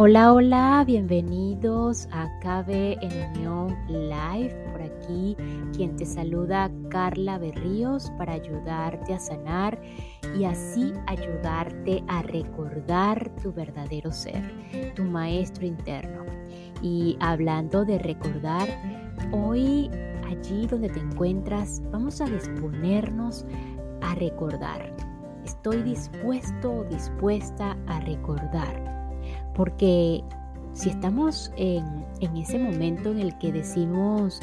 Hola, hola, bienvenidos a KB en Unión Live. Por aquí, quien te saluda, Carla Berríos, para ayudarte a sanar y así ayudarte a recordar tu verdadero ser, tu maestro interno. Y hablando de recordar, hoy allí donde te encuentras, vamos a disponernos a recordar. Estoy dispuesto o dispuesta a recordar porque si estamos en, ese momento en el que decimos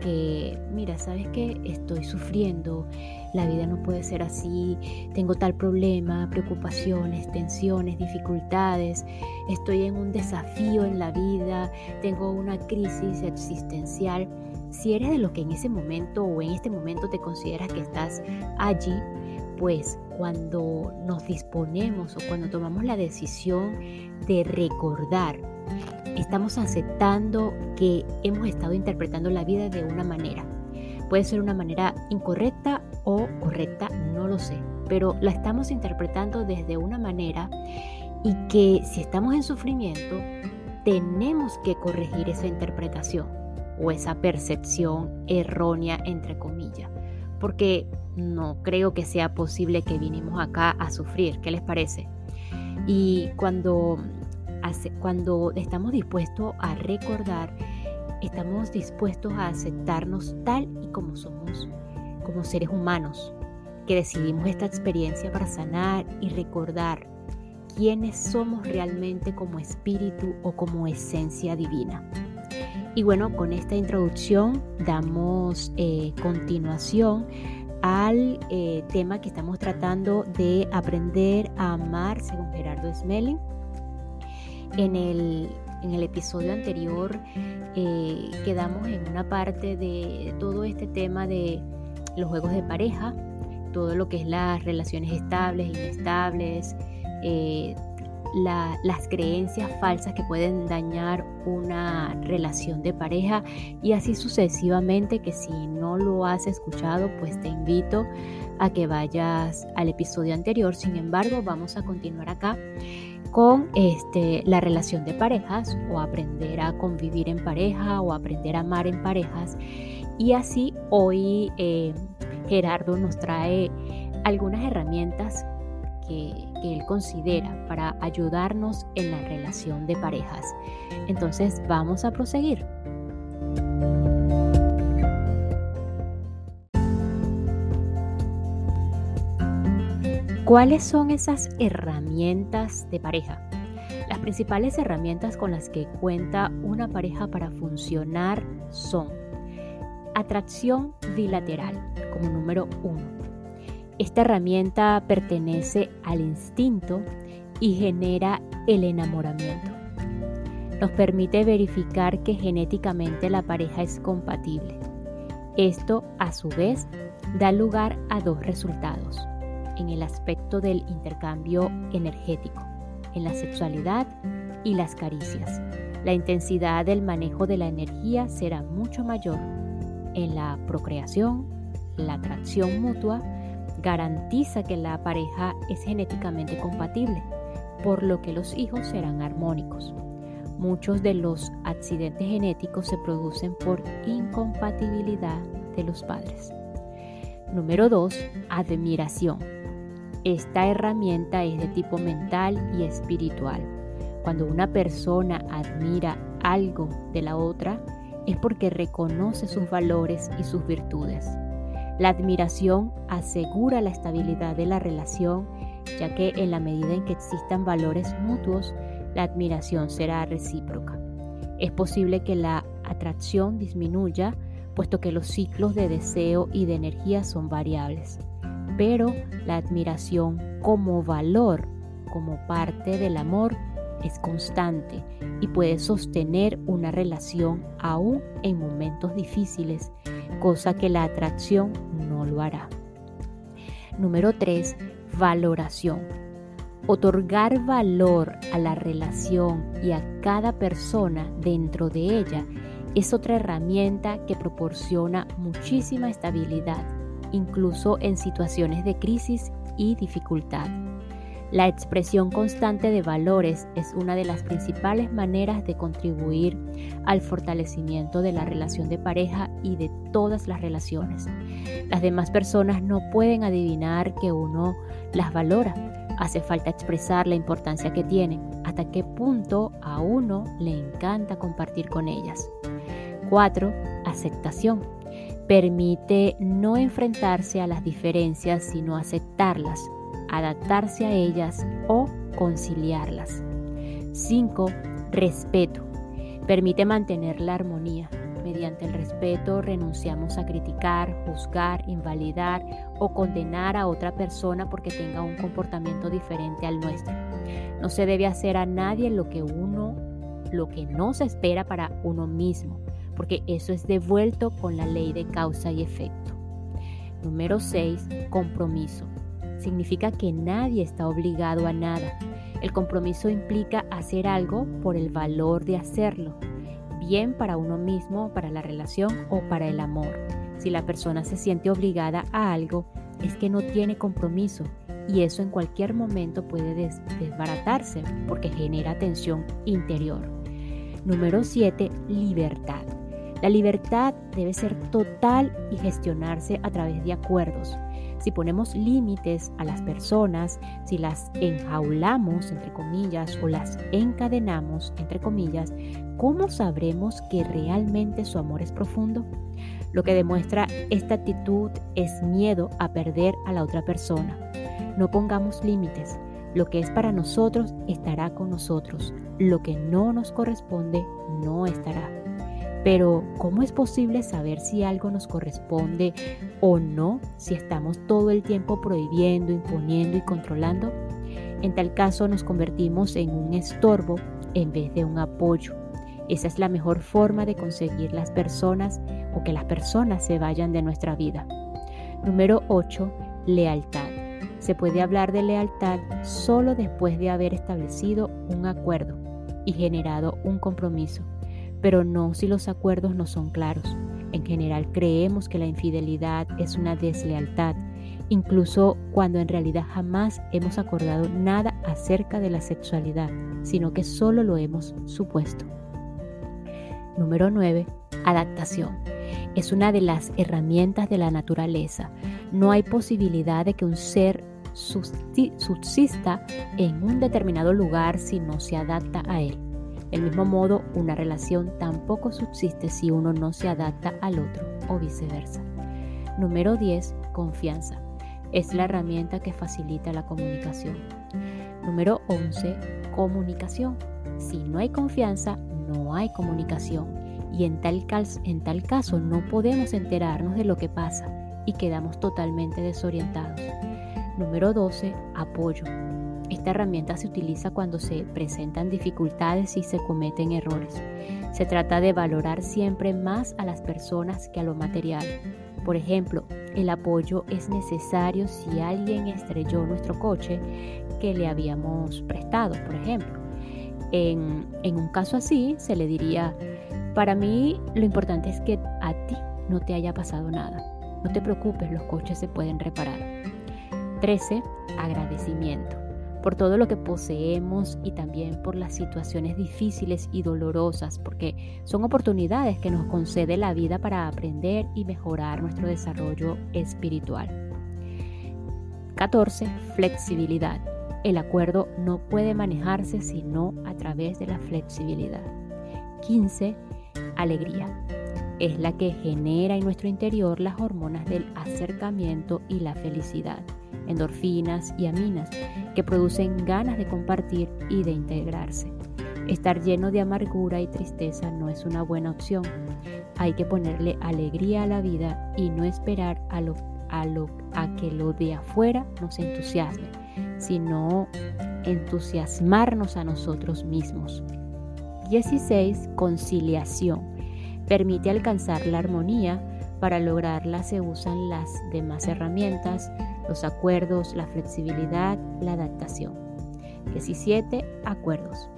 que, mira, sabes que estoy sufriendo, la vida no puede ser así, tengo tal problema, preocupaciones, tensiones, dificultades, estoy en un desafío en la vida, tengo una crisis existencial. Si eres de lo que en ese momento o en este momento te consideras que estás allí, pues cuando nos disponemos o cuando tomamos la decisión de recordar, estamos aceptando que hemos estado interpretando la vida de una manera. Puede ser una manera incorrecta o correcta, no lo sé, pero la estamos interpretando desde una manera y que si estamos en sufrimiento, tenemos que corregir esa interpretación o esa percepción errónea, entre comillas, porque no creo que sea posible que vinimos acá a sufrir. ¿Qué les parece? Y cuando, cuando estamos dispuestos a recordar, estamos dispuestos a aceptarnos tal y como somos, como seres humanos, que decidimos esta experiencia para sanar y recordar quiénes somos realmente como espíritu o como esencia divina. Y bueno, con esta introducción damos eh, continuación al eh, tema que estamos tratando de aprender a amar según Gerardo Smelling. En el, en el episodio anterior eh, quedamos en una parte de todo este tema de los juegos de pareja, todo lo que es las relaciones estables, inestables, eh, las creencias falsas que pueden dañar una relación de pareja y así sucesivamente que si no lo has escuchado pues te invito a que vayas al episodio anterior. Sin embargo vamos a continuar acá con este, la relación de parejas o aprender a convivir en pareja o aprender a amar en parejas. Y así hoy eh, Gerardo nos trae algunas herramientas que, él considera para ayudarnos en la relación de parejas. Entonces vamos a proseguir. ¿Cuáles son esas herramientas de pareja? Las principales herramientas con las que cuenta una pareja para funcionar son atracción bilateral como número uno, esta herramienta pertenece al instinto y genera el enamoramiento. Nos permite verificar que genéticamente la pareja es compatible. Esto, a su vez, da lugar a dos resultados en el aspecto del intercambio energético, en la sexualidad y las caricias. La intensidad del manejo de la energía será mucho mayor en la procreación, la atracción mutua, garantiza que la pareja es genéticamente compatible, por lo que los hijos serán armónicos. Muchos de los accidentes genéticos se producen por incompatibilidad de los padres. Número 2. Admiración. Esta herramienta es de tipo mental y espiritual. Cuando una persona admira algo de la otra, es porque reconoce sus valores y sus virtudes. La admiración asegura la estabilidad de la relación, ya que en la medida en que existan valores mutuos, la admiración será recíproca. Es posible que la atracción disminuya, puesto que los ciclos de deseo y de energía son variables. Pero la admiración como valor, como parte del amor, es constante y puede sostener una relación aún en momentos difíciles, cosa que la atracción no lo hará. Número 3. Valoración. Otorgar valor a la relación y a cada persona dentro de ella es otra herramienta que proporciona muchísima estabilidad, incluso en situaciones de crisis y dificultad. La expresión constante de valores es una de las principales maneras de contribuir al fortalecimiento de la relación de pareja y de todas las relaciones. Las demás personas no pueden adivinar que uno las valora. Hace falta expresar la importancia que tienen, hasta qué punto a uno le encanta compartir con ellas. 4. Aceptación. Permite no enfrentarse a las diferencias, sino aceptarlas adaptarse a ellas o conciliarlas. 5. Respeto. Permite mantener la armonía. Mediante el respeto renunciamos a criticar, juzgar, invalidar o condenar a otra persona porque tenga un comportamiento diferente al nuestro. No se debe hacer a nadie lo que uno, lo que no se espera para uno mismo, porque eso es devuelto con la ley de causa y efecto. Número 6. Compromiso significa que nadie está obligado a nada. El compromiso implica hacer algo por el valor de hacerlo, bien para uno mismo, para la relación o para el amor. Si la persona se siente obligada a algo, es que no tiene compromiso y eso en cualquier momento puede desbaratarse porque genera tensión interior. Número 7. Libertad. La libertad debe ser total y gestionarse a través de acuerdos. Si ponemos límites a las personas, si las enjaulamos, entre comillas, o las encadenamos, entre comillas, ¿cómo sabremos que realmente su amor es profundo? Lo que demuestra esta actitud es miedo a perder a la otra persona. No pongamos límites. Lo que es para nosotros estará con nosotros. Lo que no nos corresponde no estará. Pero, ¿cómo es posible saber si algo nos corresponde o no si estamos todo el tiempo prohibiendo, imponiendo y controlando? En tal caso nos convertimos en un estorbo en vez de un apoyo. Esa es la mejor forma de conseguir las personas o que las personas se vayan de nuestra vida. Número 8. Lealtad. Se puede hablar de lealtad solo después de haber establecido un acuerdo y generado un compromiso pero no si los acuerdos no son claros. En general creemos que la infidelidad es una deslealtad, incluso cuando en realidad jamás hemos acordado nada acerca de la sexualidad, sino que solo lo hemos supuesto. Número 9. Adaptación. Es una de las herramientas de la naturaleza. No hay posibilidad de que un ser subsista en un determinado lugar si no se adapta a él. Del mismo modo, una relación tampoco subsiste si uno no se adapta al otro o viceversa. Número 10. Confianza. Es la herramienta que facilita la comunicación. Número 11. Comunicación. Si no hay confianza, no hay comunicación. Y en tal, en tal caso no podemos enterarnos de lo que pasa y quedamos totalmente desorientados. Número 12. Apoyo. Esta herramienta se utiliza cuando se presentan dificultades y se cometen errores. Se trata de valorar siempre más a las personas que a lo material. Por ejemplo, el apoyo es necesario si alguien estrelló nuestro coche que le habíamos prestado, por ejemplo. En, en un caso así, se le diría, para mí lo importante es que a ti no te haya pasado nada. No te preocupes, los coches se pueden reparar. 13. Agradecimiento por todo lo que poseemos y también por las situaciones difíciles y dolorosas, porque son oportunidades que nos concede la vida para aprender y mejorar nuestro desarrollo espiritual. 14. Flexibilidad. El acuerdo no puede manejarse sino a través de la flexibilidad. 15. Alegría. Es la que genera en nuestro interior las hormonas del acercamiento y la felicidad endorfinas y aminas, que producen ganas de compartir y de integrarse. Estar lleno de amargura y tristeza no es una buena opción. Hay que ponerle alegría a la vida y no esperar a, lo, a, lo, a que lo de afuera nos entusiasme, sino entusiasmarnos a nosotros mismos. 16. Conciliación. Permite alcanzar la armonía. Para lograrla se usan las demás herramientas los acuerdos, la flexibilidad, la adaptación. 17. Acuerdos.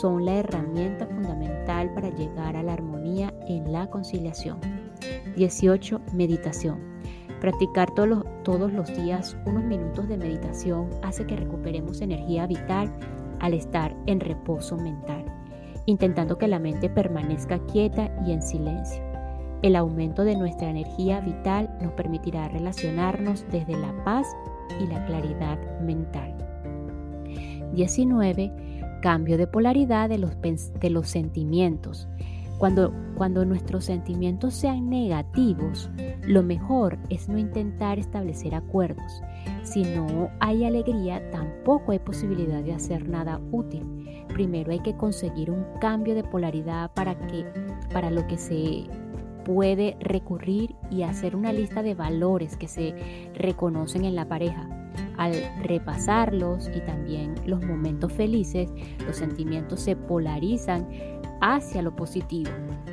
Son la herramienta fundamental para llegar a la armonía en la conciliación. 18. Meditación. Practicar todos todos los días unos minutos de meditación hace que recuperemos energía vital al estar en reposo mental, intentando que la mente permanezca quieta y en silencio. El aumento de nuestra energía vital nos permitirá relacionarnos desde la paz y la claridad mental. 19. Cambio de polaridad de los, de los sentimientos. Cuando, cuando nuestros sentimientos sean negativos, lo mejor es no intentar establecer acuerdos. Si no hay alegría, tampoco hay posibilidad de hacer nada útil. Primero hay que conseguir un cambio de polaridad para, que, para lo que se puede recurrir y hacer una lista de valores que se reconocen en la pareja. Al repasarlos y también los momentos felices, los sentimientos se polarizan hacia lo positivo.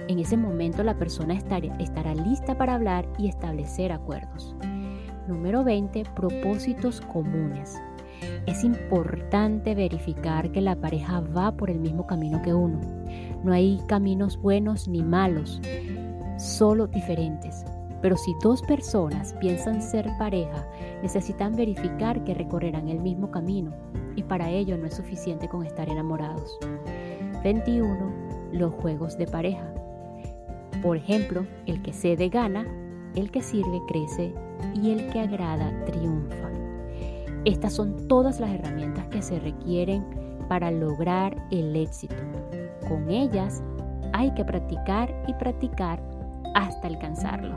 En ese momento la persona estará lista para hablar y establecer acuerdos. Número 20. Propósitos comunes. Es importante verificar que la pareja va por el mismo camino que uno. No hay caminos buenos ni malos, solo diferentes. Pero si dos personas piensan ser pareja, necesitan verificar que recorrerán el mismo camino y para ello no es suficiente con estar enamorados. 21 los juegos de pareja. Por ejemplo, el que cede gana, el que sirve crece y el que agrada triunfa. Estas son todas las herramientas que se requieren para lograr el éxito. Con ellas hay que practicar y practicar hasta alcanzarlo.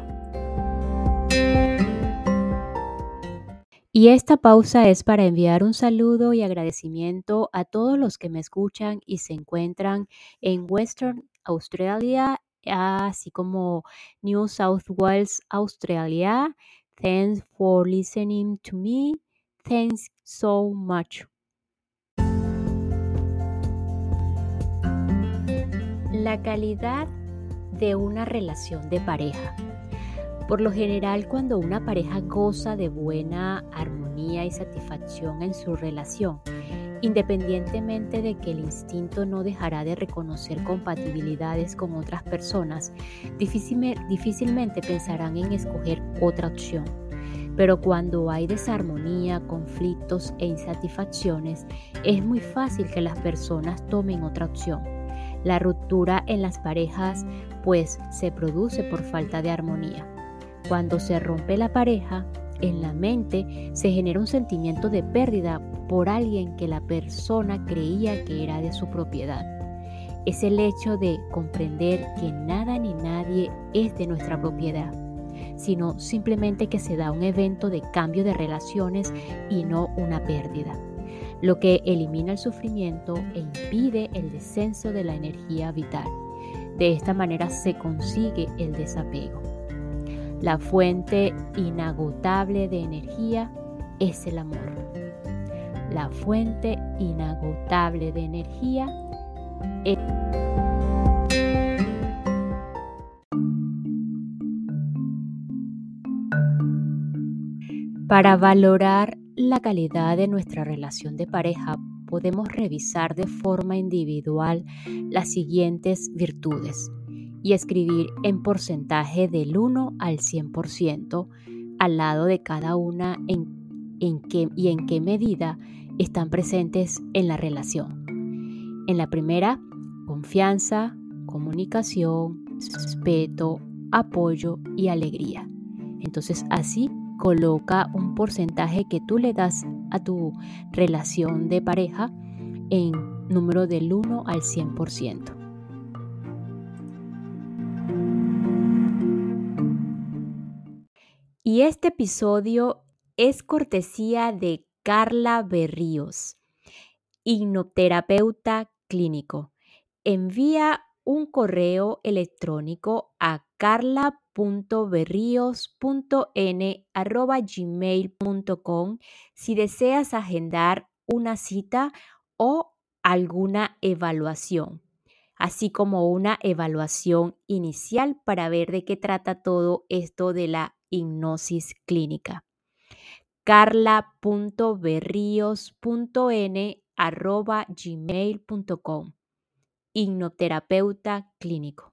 Y esta pausa es para enviar un saludo y agradecimiento a todos los que me escuchan y se encuentran en Western Australia, así como New South Wales, Australia. Thanks for listening to me. Thanks so much. La calidad de una relación de pareja. Por lo general, cuando una pareja goza de buena armonía y satisfacción en su relación, independientemente de que el instinto no dejará de reconocer compatibilidades con otras personas, difícilmente pensarán en escoger otra opción. Pero cuando hay desarmonía, conflictos e insatisfacciones, es muy fácil que las personas tomen otra opción. La ruptura en las parejas pues se produce por falta de armonía. Cuando se rompe la pareja, en la mente se genera un sentimiento de pérdida por alguien que la persona creía que era de su propiedad. Es el hecho de comprender que nada ni nadie es de nuestra propiedad, sino simplemente que se da un evento de cambio de relaciones y no una pérdida, lo que elimina el sufrimiento e impide el descenso de la energía vital. De esta manera se consigue el desapego. La fuente inagotable de energía es el amor. La fuente inagotable de energía es... Para valorar la calidad de nuestra relación de pareja, podemos revisar de forma individual las siguientes virtudes y escribir en porcentaje del 1 al 100% al lado de cada una en, en qué, y en qué medida están presentes en la relación. En la primera, confianza, comunicación, respeto, apoyo y alegría. Entonces así coloca un porcentaje que tú le das a tu relación de pareja en número del 1 al 100%. Y este episodio es cortesía de Carla Berríos, hipnoterapeuta clínico. Envía un correo electrónico a carla.berríos.n.gmail.com si deseas agendar una cita o alguna evaluación, así como una evaluación inicial para ver de qué trata todo esto de la hipnosis clínica. carla.berrios.n.gmail.com Hipnoterapeuta clínico.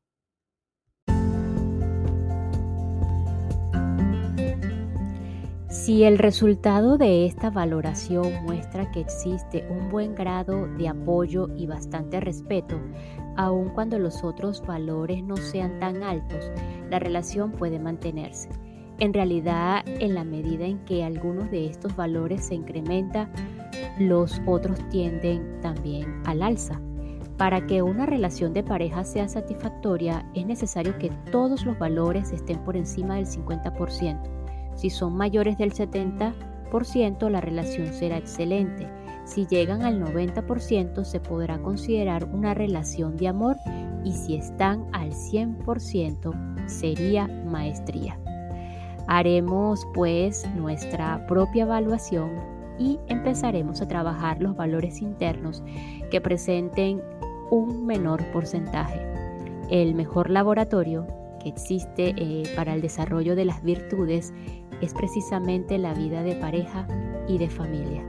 Si el resultado de esta valoración muestra que existe un buen grado de apoyo y bastante respeto, aun cuando los otros valores no sean tan altos, la relación puede mantenerse. En realidad, en la medida en que algunos de estos valores se incrementan, los otros tienden también al alza. Para que una relación de pareja sea satisfactoria, es necesario que todos los valores estén por encima del 50%. Si son mayores del 70%, la relación será excelente. Si llegan al 90%, se podrá considerar una relación de amor y si están al 100%, sería maestría. Haremos pues nuestra propia evaluación y empezaremos a trabajar los valores internos que presenten un menor porcentaje. El mejor laboratorio que existe eh, para el desarrollo de las virtudes es precisamente la vida de pareja y de familia.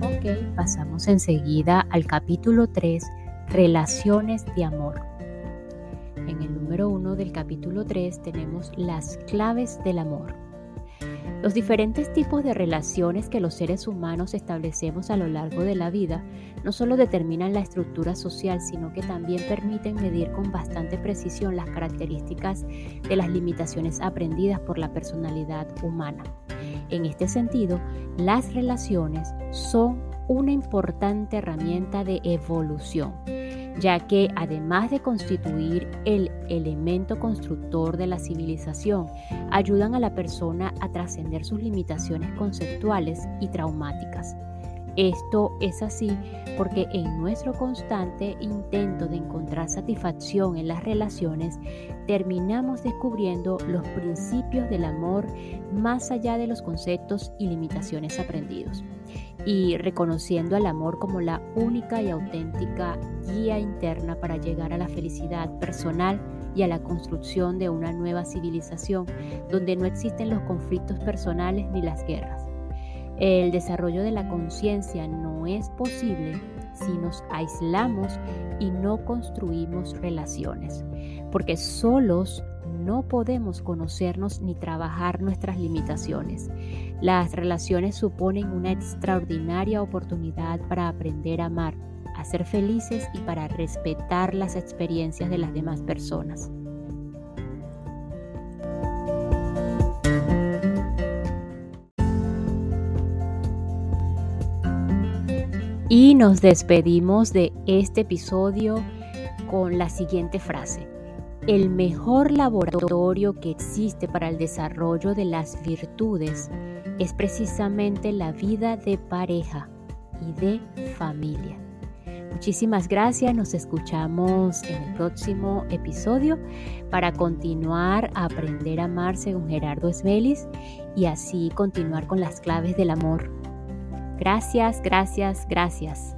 Ok, pasamos enseguida al capítulo 3, Relaciones de Amor. En el número 1 del capítulo 3 tenemos las claves del amor. Los diferentes tipos de relaciones que los seres humanos establecemos a lo largo de la vida no solo determinan la estructura social, sino que también permiten medir con bastante precisión las características de las limitaciones aprendidas por la personalidad humana. En este sentido, las relaciones son una importante herramienta de evolución ya que además de constituir el elemento constructor de la civilización, ayudan a la persona a trascender sus limitaciones conceptuales y traumáticas. Esto es así porque en nuestro constante intento de encontrar satisfacción en las relaciones, terminamos descubriendo los principios del amor más allá de los conceptos y limitaciones aprendidos y reconociendo al amor como la única y auténtica guía interna para llegar a la felicidad personal y a la construcción de una nueva civilización donde no existen los conflictos personales ni las guerras. El desarrollo de la conciencia no es posible si nos aislamos y no construimos relaciones, porque solos no podemos conocernos ni trabajar nuestras limitaciones. Las relaciones suponen una extraordinaria oportunidad para aprender a amar, a ser felices y para respetar las experiencias de las demás personas. Y nos despedimos de este episodio con la siguiente frase. El mejor laboratorio que existe para el desarrollo de las virtudes es precisamente la vida de pareja y de familia. Muchísimas gracias, nos escuchamos en el próximo episodio para continuar a aprender a amar según Gerardo Esbelis y así continuar con las claves del amor. Gracias, gracias, gracias.